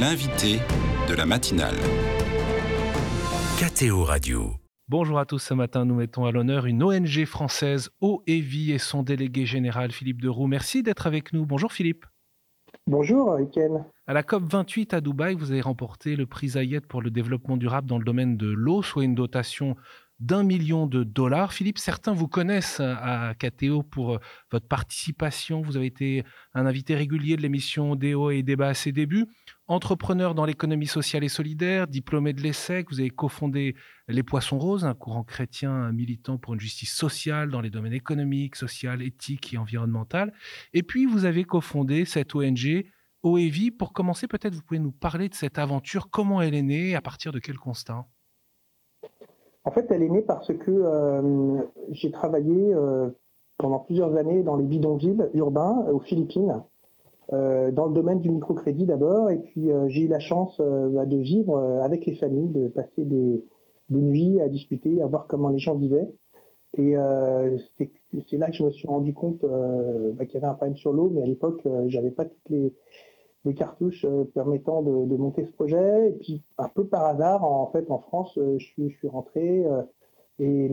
L'invité de la matinale. KTO Radio. Bonjour à tous, ce matin nous mettons à l'honneur une ONG française, Eau et Vie, et son délégué général Philippe Deroux. Merci d'être avec nous. Bonjour Philippe. Bonjour Ken. À la COP 28 à Dubaï, vous avez remporté le prix Zayed pour le développement durable dans le domaine de l'eau, soit une dotation d'un million de dollars. Philippe, certains vous connaissent à KTO pour euh, votre participation. Vous avez été un invité régulier de l'émission Déo et Débat à ses débuts. Entrepreneur dans l'économie sociale et solidaire, diplômé de l'ESSEC, vous avez cofondé Les Poissons Roses, un courant chrétien militant pour une justice sociale dans les domaines économiques, social, éthique et environnemental. Et puis, vous avez cofondé cette ONG OEVI. Pour commencer, peut-être vous pouvez nous parler de cette aventure, comment elle est née, à partir de quel constat? En fait, elle est née parce que euh, j'ai travaillé euh, pendant plusieurs années dans les bidonvilles urbains aux Philippines, euh, dans le domaine du microcrédit d'abord, et puis j'ai eu la chance de vivre avec les familles, de passer des, nuits à discuter, à voir comment les gens vivaient. Et c'est là que je me suis rendu compte bah, qu'il y avait un problème sur l'eau, mais à l'époque, j'avais pas toutes les les cartouches euh, permettant de, monter ce projet. Et puis, un peu par hasard, en fait, en France, euh, je suis, je suis rentré euh, et,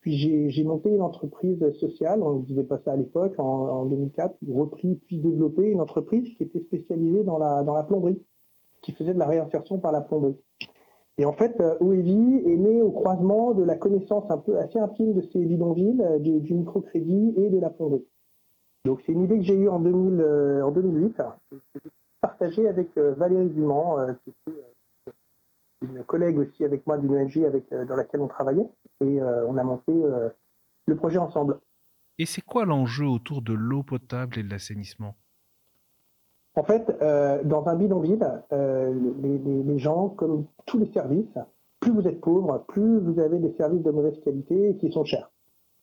puis j'ai monté une entreprise sociale, on ne disait pas ça à l'époque, en, 2004, repris puis développé une entreprise qui était spécialisée dans la, dans la plomberie, qui faisait de la réinsertion par la plomberie. Et en fait, OEVI est né au croisement de la connaissance un peu assez intime de ces bidonvilles, du, microcrédit et de la plomberie. Donc c'est une idée que j'ai eue en, 2000, en 2008 partagé avec euh, Valérie Dumont, euh, qui était euh, une collègue aussi avec moi d'une ONG avec, dans laquelle on travaillait. Et on a monté le projet ensemble. Et c'est quoi l'enjeu autour de l'eau potable et de l'assainissement? En fait, dans un bidonville, les, les, gens, comme tous les services, plus vous êtes pauvre, plus vous avez des services de mauvaise qualité et qui sont chers.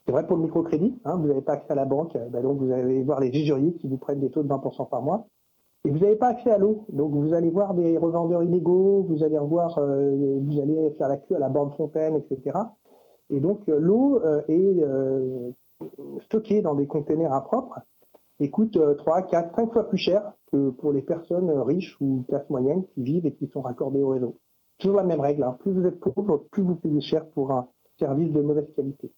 C'est vrai pour le microcrédit, hein, vous n'avez pas accès à la banque, bah donc vous allez voir les usuriers qui vous prennent des taux de 20% par mois. Et vous n'avez pas accès à l'eau. Donc vous allez voir des revendeurs illégaux, vous allez revoir, euh, vous allez faire la queue à la bande fontaine, etc. Et donc euh, l'eau euh, est stockée dans des containers impropres et coûte 3, 4, 5 fois plus cher que pour les personnes riches ou classe moyenne qui vivent et qui sont raccordées au réseau. Toujours la même règle. Hein. Plus vous êtes pauvre, plus vous payez cher pour un service de mauvaise qualité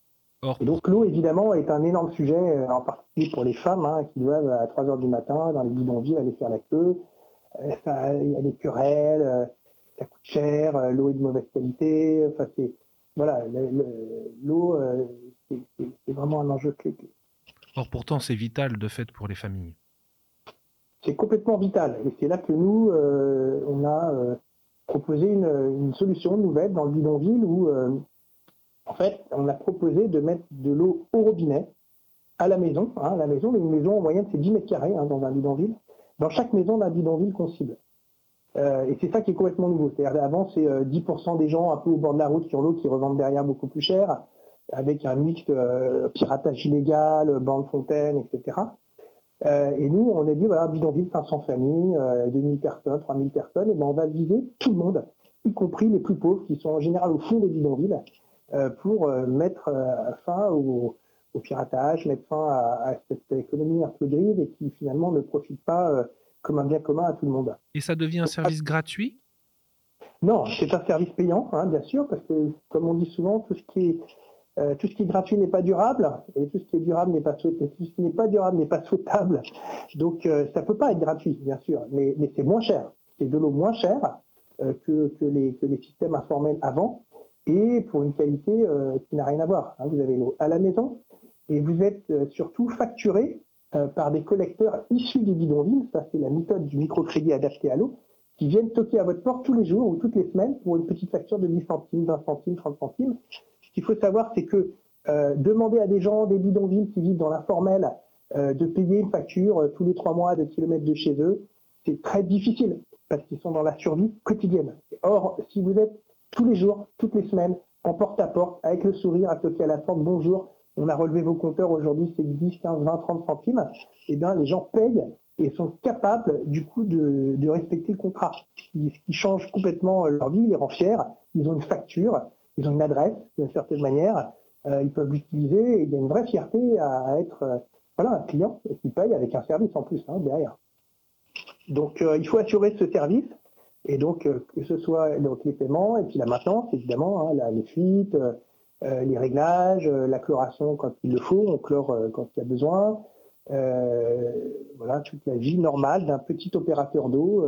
donc l'eau, évidemment, est un énorme sujet, euh, en particulier pour les femmes hein, qui doivent à 3 heures du matin, dans les bidonvilles, aller faire la queue. Euh, il y a des querelles, euh, ça coûte cher, l'eau est de mauvaise qualité. Enfin, c'est voilà, l'eau, c'est vraiment un enjeu clé. Or, pourtant, c'est vital de fait pour les familles. C'est complètement vital. Et c'est là que nous, on a proposé une, une, solution nouvelle dans le bidonville où fait, on a proposé de mettre de l'eau au robinet à la maison. Hein, la maison, une maison en moyenne, c'est 10 mètres carrés hein, dans un bidonville. Dans chaque maison d'un bidonville qu'on cible. Euh, et c'est ça qui est complètement nouveau. C'est-à-dire avant, c'est 10% euh, des gens un peu au bord de la route sur l'eau qui revendent derrière beaucoup plus cher, avec un mix euh, piratage illégal, bande fontaine, etc. et nous, on a dit, voilà, bidonville, 500 familles, 2000 personnes, 3000 personnes, et ben on va viser tout le monde, y compris les plus pauvres, qui sont en général au fond des bidonvilles, pour euh, mettre euh, fin au, piratage, mettre fin à, cette économie un peu grise et qui finalement ne profite pas comme un bien commun à tout le monde. Et ça devient un service gratuit? Non, c'est un service payant, hein, bien sûr, parce que comme on dit souvent, tout ce qui est tout ce qui est gratuit n'est pas durable et tout ce qui est durable n'est pas souhaitable. Tout ce qui n'est pas durable n'est pas souhaitable. Donc ça peut pas être gratuit, bien sûr, mais, mais c'est moins cher. C'est de l'eau moins chère que, que, les, que les systèmes informels avant et pour une qualité euh, qui n'a rien à voir. Hein. Vous avez l'eau à la maison et vous êtes euh, surtout facturé euh, par des collecteurs issus des bidonvilles, ça c'est la méthode du microcrédit adapté à l'eau, qui viennent toquer à votre porte tous les jours ou toutes les semaines pour une petite facture de 10 centimes, 20 centimes, 30 centimes. Ce qu'il faut savoir, c'est que demander à des gens des bidonvilles qui vivent dans l'informel de payer une facture tous les trois mois de kilomètres de chez eux, c'est très difficile parce qu'ils sont dans la survie quotidienne. Or, si vous êtes tous les jours, toutes les semaines, en porte à porte, avec le sourire, toquer à la porte, bonjour, on a relevé vos compteurs aujourd'hui, c'est 10, 15, 20, 30 centimes, eh bien les gens payent et sont capables du coup de, respecter le contrat. Ce qui change complètement leur vie, les rend fiers, ils ont une facture, ils ont une adresse d'une certaine manière, euh, ils peuvent l'utiliser. Et il y a une vraie fierté à, être euh, voilà, un client qui paye avec un service en plus hein, derrière. Donc euh, il faut assurer ce service Et donc, que ce soit donc, les paiements et puis la maintenance, évidemment, hein, les fuites, les réglages, la chloration quand il le faut, on chlore quand il y a besoin. voilà, toute la vie normale d'un petit opérateur d'eau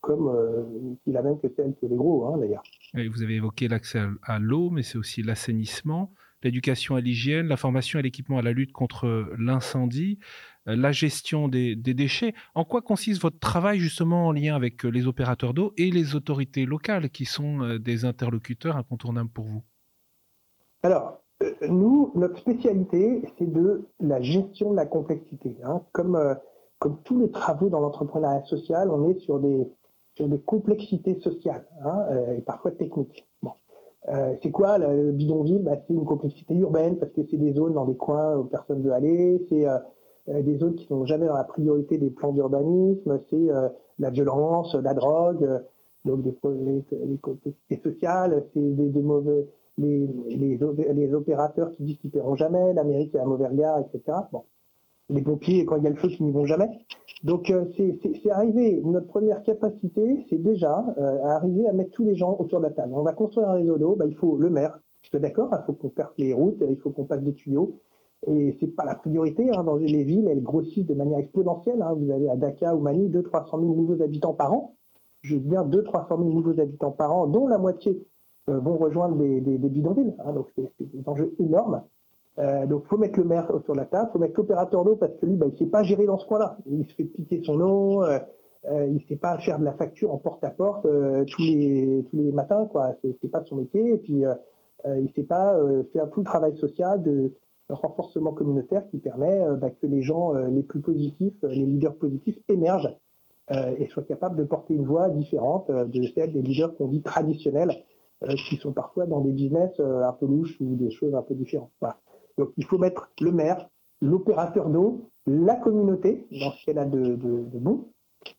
comme il a même que celle que les gros, hein, d'ailleurs. vous avez évoqué l'accès à l'eau, mais c'est aussi l'assainissement l'éducation à l'hygiène, la formation et l'équipement à la lutte contre l'incendie, euh, la gestion des, déchets. En quoi consiste votre travail justement en lien avec euh, les opérateurs d'eau et les autorités locales qui sont euh, des interlocuteurs incontournables pour vous? Alors, nous, notre spécialité, c'est de la gestion de la complexité. Hein. Comme, tous les travaux dans l'entrepreneuriat social, on est sur des, sur des complexités sociales hein, et parfois techniques. Euh, c'est quoi le bidonville? Bah, C'est une complexité urbaine parce que c'est des zones dans des coins où personne ne veut aller, euh, euh, des zones qui sont jamais dans la priorité des plans d'urbanisme, c'est la violence, la drogue, donc des, sociales, c'est des, mauvais, les, les, opérateurs qui disent qu'ils ne paieront jamais, l'Amérique a un mauvais regard, etc. Bon. Les pompiers, quand il y a le feu, qui n'y vont jamais. Donc euh, c'est arrivé, notre première capacité, c'est déjà euh, arriver à mettre tous les gens autour de la table. On va construire un réseau d'eau, bah, il faut le maire, je suis d'accord, il faut qu'on perde les routes, il faut qu'on passe des tuyaux. Et c'est pas la priorité hein, dans les villes, elles grossissent de manière exponentielle. Hein. Vous avez à Dakar ou Mani 200-300 000 nouveaux habitants par an. Je veux dire 200-300 000 nouveaux habitants par an, dont la moitié euh, vont rejoindre des, bidonvilles. Hein. donc c'est des enjeux énormes. Euh, donc, il faut mettre le maire sur la table, il faut mettre l'opérateur d'eau parce que lui, bah, il ne sait pas gérer dans ce coin-là. Il se fait piquer son eau, euh, euh, il ne sait pas faire de la facture en porte-à-porte tous, les, tous les matins, quoi. C'est pas son métier. Et puis, il ne sait pas faire tout le travail social de renforcement communautaire qui permet bah, que les gens les plus positifs, les leaders positifs émergent et soient capables de porter une voix différente de celle des leaders qu'on dit traditionnels, qui sont parfois dans des business un peu louches ou des choses un peu différentes. Donc il faut mettre le maire, l'opérateur d'eau, la communauté, dans ce qu'elle a de, bon,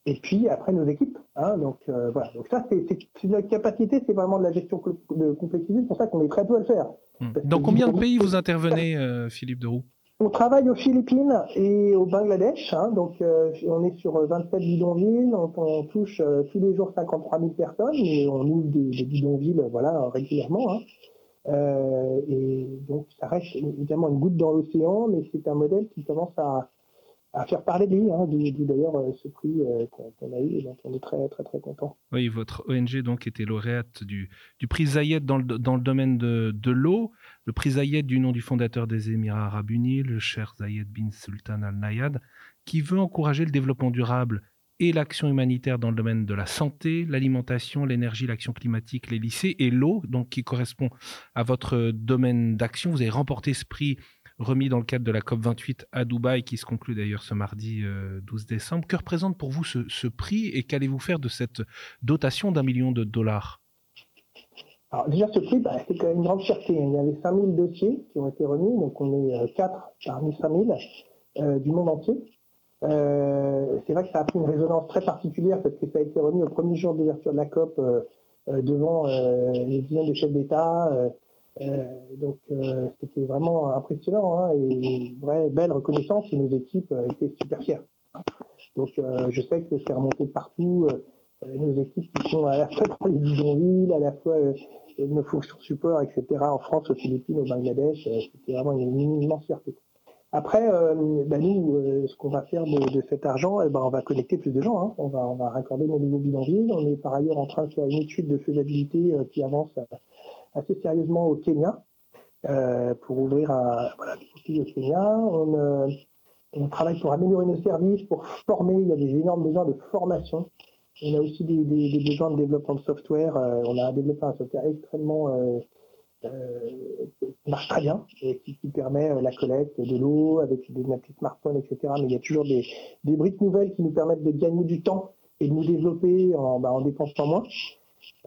et puis après nos équipes. Hein. donc euh, voilà. Donc ça, c'est notre capacité, c'est vraiment de la gestion de complexité. C'est pour ça qu'on est très peu à le faire. Hmm. Dans combien de pays vous intervenez, euh, Philippe Deroux? On travaille aux Philippines et au Bangladesh, hein. donc euh, on est sur 27 bidonvilles, on, touche tous les jours 53 000 personnes, et on ouvre des, bidonvilles voilà, régulièrement. Hein. Euh, et donc, ça reste évidemment une goutte dans l'océan, mais c'est un modèle qui commence à, faire parler de lui, hein, d'ailleurs euh, ce prix euh, qu'on a eu et dont on est très très très content. Oui, votre ONG donc était lauréate du, prix Zayed dans le, domaine de, de l'eau, le prix Zayed du nom du fondateur des Émirats arabes unis, le cher Zayed bin Sultan Al Nayad, qui veut encourager le développement durable et l'action humanitaire dans le domaine de la santé, l'alimentation, l'énergie, l'action climatique, les lycées et l'eau, donc qui correspond à votre domaine d'action. Vous avez remporté ce prix remis dans le cadre de la COP28 à Dubaï, qui se conclut d'ailleurs ce mardi 12 euh, décembre. Que représente pour vous ce, prix et qu'allez-vous faire de cette dotation d'un million de dollars? Alors déjà, ce prix, bah, c'est quand même une grande fierté. Il y avait 5000 dossiers qui ont été remis, donc on est 4 euh, parmi 5000 euh, du monde entier. Euh, c'est vrai que ça a pris une résonance très particulière parce que ça a été remis au premier jour d'ouverture de la COP devant les dizaines de chefs d'État. Donc c'était vraiment impressionnant hein, et une vraie belle reconnaissance et nos équipes étaient super fières. Donc je sais que c'est remonté partout. nos équipes qui sont à la fois dans les bidonvilles, à la fois nos fonctions support, etc. en France, aux Philippines, au Bangladesh, c'était vraiment une, immense fierté. Après, euh, bah, nous, euh, ce qu'on va faire de, cet argent, eh ben, on va connecter plus de gens. Hein. On, va, raccorder nos nouveaux bidonvilles. On est par ailleurs en train de faire une étude de faisabilité euh, qui avance assez sérieusement au Kenya pour ouvrir un, voilà, au Kenya. On, on, travaille pour améliorer nos services, pour former. Il y a des énormes besoins de formation. On a aussi des, besoins de développement de software. on a développé un software extrêmement euh, marche très bien et qui, permet euh, la collecte de l'eau avec des petits smartphones, etc. Mais il y a toujours des, briques nouvelles qui nous permettent de gagner du temps et de nous développer en, bah, en dépensant moins.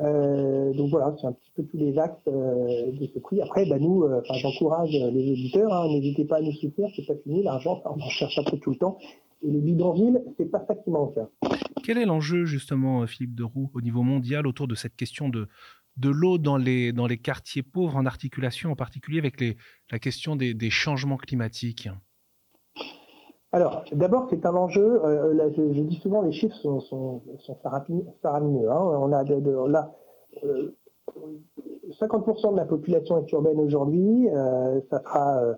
Euh, donc voilà, c'est un petit peu tous les axes de ce prix. Après, bah, nous, j'encourage les auditeurs, hein, n'hésitez pas à nous soutenir, c'est pas fini, l'argent, on en cherche un peu tout le temps. Et les bidonvilles, c'est pas ça qui manque. Quel est l'enjeu justement, Philippe Deroux, au niveau mondial autour de cette question de, de l'eau dans les, dans les quartiers pauvres, en articulation en particulier avec la question des, changements climatiques? Alors, d'abord, c'est un enjeu. là, je, dis souvent, les chiffres sont, sont, faramineux. Hein. On a là, 50% de la population est urbaine aujourd'hui. ça sera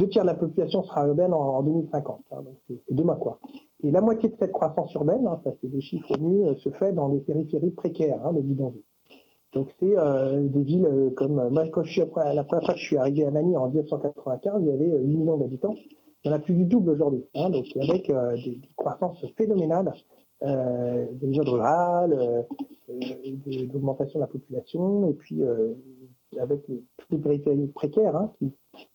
deux tiers de la population sera urbaine en, 2050. Hein, c'est demain quoi. Et la moitié de cette croissance urbaine, hein, ça c'est des chiffres euh, se fait dans des périphéries précaires, hein, les bidonvilles. Donc c'est euh, des villes euh, comme moi quand je suis je suis arrivé à Manille en 1995, il y avait 8 millions d'habitants. Il y en a plus du double aujourd'hui. donc avec des, des, croissances phénoménales des zones rurales, d'augmentation de la population, et puis avec toutes les précaires qui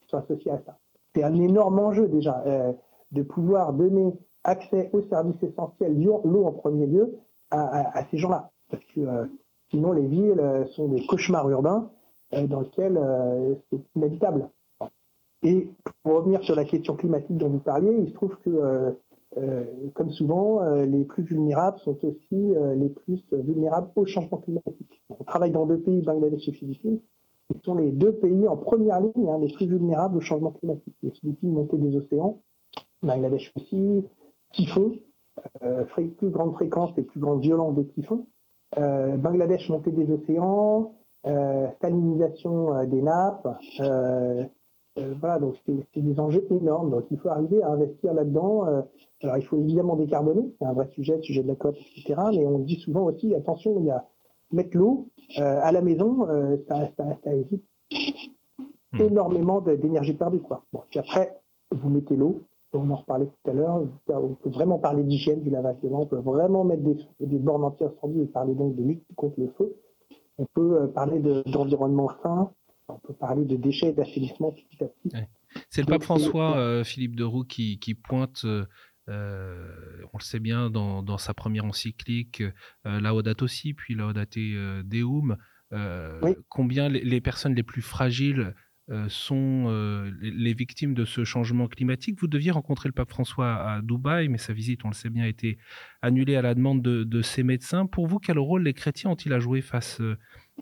sont associées à ça c'est un énorme enjeu déjà euh, de pouvoir donner accès aux services essentiels, l'eau en premier lieu, à, ces gens-là. Parce que euh, sinon, les villes euh, sont des cauchemars urbains dans lesquels c'est inhabitable. Et pour revenir sur la question climatique dont vous parliez, il se trouve que, comme souvent, les plus vulnérables sont aussi les plus vulnérables au changement climatique. On travaille dans deux pays, Bangladesh et Philippines, ce sont les deux pays en première ligne, hein, les plus vulnérables au changement climatique. Les Philippines, montée des océans, Bangladesh aussi, typhons, euh, plus grande fréquence et plus grande violence des typhons. Euh, Bangladesh, montée des océans, euh, salinisation euh, des nappes. Voilà, donc c'est des enjeux énormes. Donc il faut arriver à investir là-dedans. alors il faut évidemment décarboner, c'est un vrai sujet, le sujet de la COP, etc. Mais on dit souvent aussi, attention, il y a mettre l'eau euh, à la maison, euh, ça, évite hmm. énormément d'énergie perdue. Quoi. Bon, puis après, vous mettez l'eau, on en reparlait tout à l'heure, on peut vraiment parler d'hygiène du lavage de mains, on peut vraiment mettre des, des bornes anti-incendie et parler donc de lutte contre le feu. On peut euh, parler d'environnement sain, on peut parler de déchets et d'assainissement petit à petit. C'est le pape François, Philippe de Roux, qui, qui pointe euh, on le sait bien dans, sa première encyclique, euh, Laudato aussi, puis Laudate euh, Deum, combien les, personnes les plus fragiles sont les victimes de ce changement climatique? Vous deviez rencontrer le pape François à Dubaï, mais sa visite, on le sait bien, a été annulée à la demande de, de ses médecins. Pour vous, quel rôle les chrétiens ont-ils à jouer face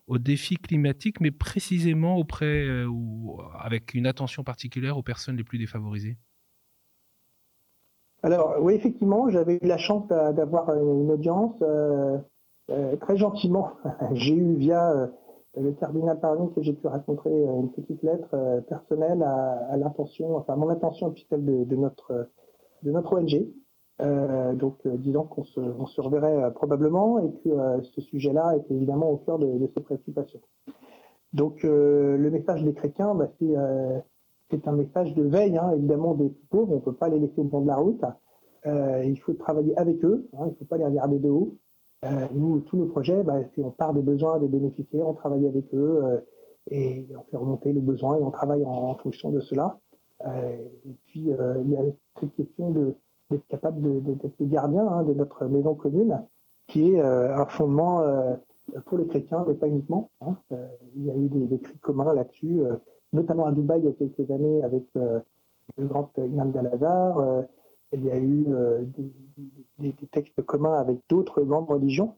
aux défis climatiques, mais précisément auprès ou avec une attention particulière aux personnes les plus défavorisées? Alors oui, effectivement, j'avais eu la chance d'avoir une audience euh, euh, très gentiment. j'ai eu via euh, le cardinal Parvin que j'ai pu rencontrer une petite lettre personnelle à, l'intention, enfin mon intention puis celle de, notre de notre ONG. Donc disant qu'on se, reverrait probablement et que ce sujet-là est évidemment au cœur de, de ses préoccupations. Donc le message des chrétiens, bah, c'est c'est un message de veille, hein, évidemment, des pauvres. On ne peut pas les laisser au bord de la route. Euh, il faut travailler avec eux. Hein, il ne faut pas les regarder de haut. Euh, nous, tous nos projets, bah, on part des besoins des bénéficiaires, on travaille avec eux euh, et on fait remonter le besoin et on travaille en, fonction de cela. et puis, il y a cette question d'être capable d'être le gardien hein, de notre maison commune, qui est un fondement pour les chrétiens, mais pas uniquement. il y a eu des, des cris communs là-dessus notamment à Dubaï il y a quelques années avec euh, le grand imam d'Al-Azhar. Euh, il y a eu euh, des, textes communs avec d'autres grandes religions.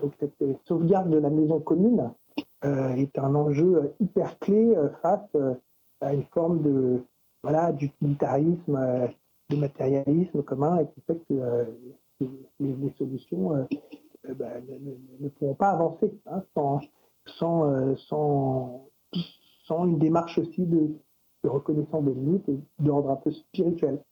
donc cette sauvegarde de la maison commune est un enjeu hyper clé face à une forme voilà d'utilitarisme, de matérialisme commun et qui fait que les, solutions bah, ne, pourront pas avancer hein, sans, sans, sans, sans une démarche aussi de, reconnaissance des limites et de rendre un peu spirituel.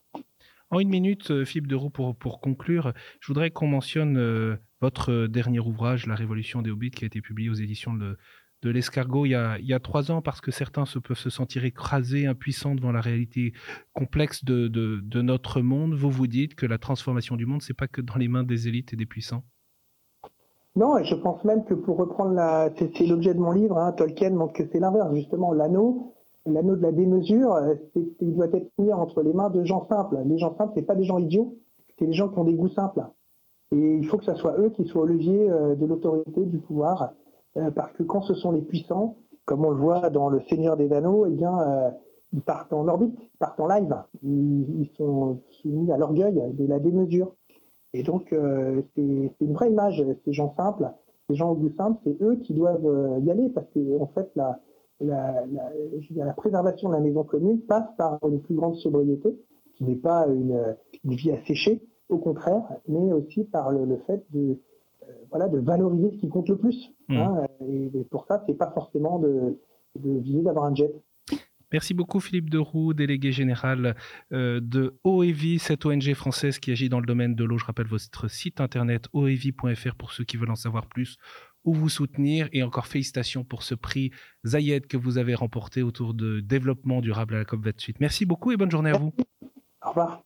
En une minute, euh, Philippe de Roux, pour, pour conclure, je voudrais qu'on mentionne euh, votre dernier ouvrage, La Révolution des Hobbits, qui a été publié aux éditions de, de l'escargot il, y a trois ans, parce que certains se peuvent se sentir écrasés, impuissants devant la réalité complexe de, notre monde. Vous vous dites que la transformation du monde, c'est pas que dans les mains des élites et des puissants? Non, et je pense même que pour reprendre la, c'est l'objet de mon livre, hein, Tolkien montre que c'est l'inverse, justement, l'anneau, l'anneau de la démesure, euh, il doit être mis entre les mains de gens simples. Les gens simples, c'est pas des gens idiots, c'est des gens qui ont des goûts simples. Et il faut que ce soit eux qui soient au levier euh, de l'autorité, du pouvoir, parce que quand ce sont les puissants, comme on le voit dans Le Seigneur des Anneaux, eh bien, ils partent en orbite, ils partent en live, ils sont soumis à l'orgueil de la démesure. Et donc, euh, c'est une vraie image. Ces gens simples, ces gens au goût simple, c'est eux qui doivent euh, y aller parce que, en fait, la, préservation de la maison commune passe par une plus grande sobriété qui n'est pas une, vie asséchée, au contraire, mais aussi par le, fait de, voilà, de valoriser ce qui compte le plus. Mmh. Hein, et, pour ça, c'est pas forcément de, de viser d'avoir un jet. Merci beaucoup Philippe Deroux, délégué général euh, de OEVI, cette ONG française qui agit dans le domaine de l'eau. Je rappelle votre site internet oevi.fr pour ceux qui veulent en savoir plus ou vous soutenir. Et encore félicitations pour ce prix Zayed que vous avez remporté autour de développement durable à la COP28. Merci beaucoup et bonne journée à vous. Au revoir.